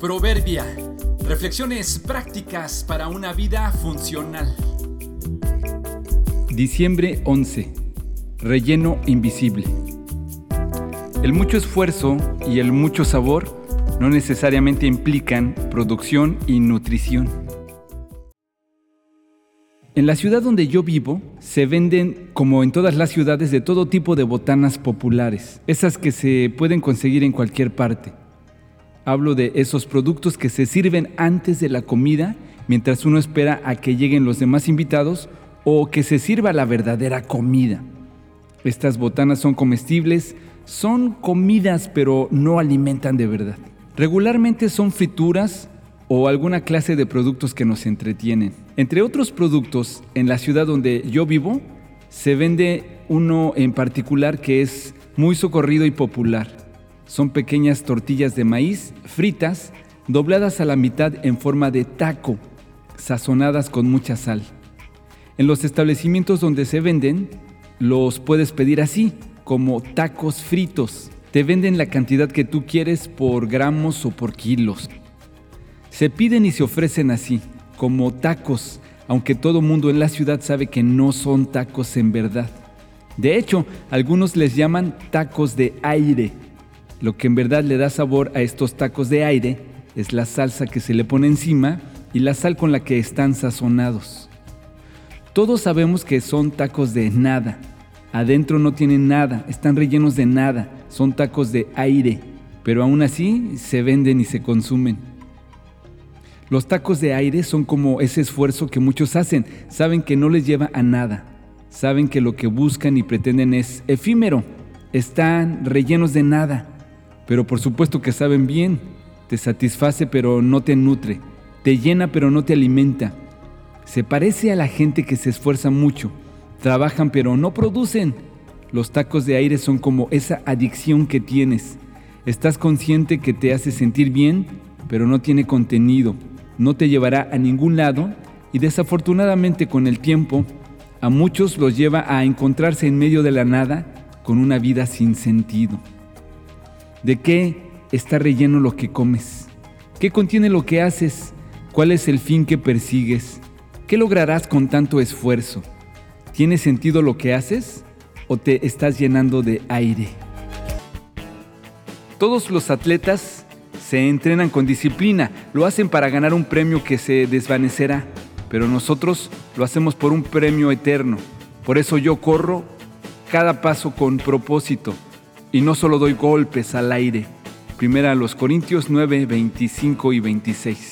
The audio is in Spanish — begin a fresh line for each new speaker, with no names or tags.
Proverbia. Reflexiones prácticas para una vida funcional.
Diciembre 11. Relleno invisible. El mucho esfuerzo y el mucho sabor no necesariamente implican producción y nutrición. En la ciudad donde yo vivo se venden, como en todas las ciudades, de todo tipo de botanas populares, esas que se pueden conseguir en cualquier parte. Hablo de esos productos que se sirven antes de la comida mientras uno espera a que lleguen los demás invitados o que se sirva la verdadera comida. Estas botanas son comestibles, son comidas pero no alimentan de verdad. Regularmente son frituras o alguna clase de productos que nos entretienen. Entre otros productos, en la ciudad donde yo vivo, se vende uno en particular que es muy socorrido y popular. Son pequeñas tortillas de maíz fritas, dobladas a la mitad en forma de taco, sazonadas con mucha sal. En los establecimientos donde se venden, los puedes pedir así, como tacos fritos. Te venden la cantidad que tú quieres por gramos o por kilos. Se piden y se ofrecen así, como tacos, aunque todo mundo en la ciudad sabe que no son tacos en verdad. De hecho, algunos les llaman tacos de aire lo que en verdad le da sabor a estos tacos de aire es la salsa que se le pone encima y la sal con la que están sazonados. Todos sabemos que son tacos de nada. Adentro no tienen nada, están rellenos de nada, son tacos de aire, pero aún así se venden y se consumen. Los tacos de aire son como ese esfuerzo que muchos hacen, saben que no les lleva a nada, saben que lo que buscan y pretenden es efímero, están rellenos de nada, pero por supuesto que saben bien. Te satisface pero no te nutre, te llena pero no te alimenta. Se parece a la gente que se esfuerza mucho, trabajan pero no producen. Los tacos de aire son como esa adicción que tienes. Estás consciente que te hace sentir bien, pero no tiene contenido, no te llevará a ningún lado y desafortunadamente con el tiempo a muchos los lleva a encontrarse en medio de la nada con una vida sin sentido. ¿De qué está relleno lo que comes? ¿Qué contiene lo que haces? ¿Cuál es el fin que persigues? ¿Qué lograrás con tanto esfuerzo? ¿Tiene sentido lo que haces o te estás llenando de aire? Todos los atletas se entrenan con disciplina, lo hacen para ganar un premio que se desvanecerá, pero nosotros lo hacemos por un premio eterno. Por eso yo corro cada paso con propósito y no solo doy golpes al aire. Primera a los Corintios 9, 25 y 26.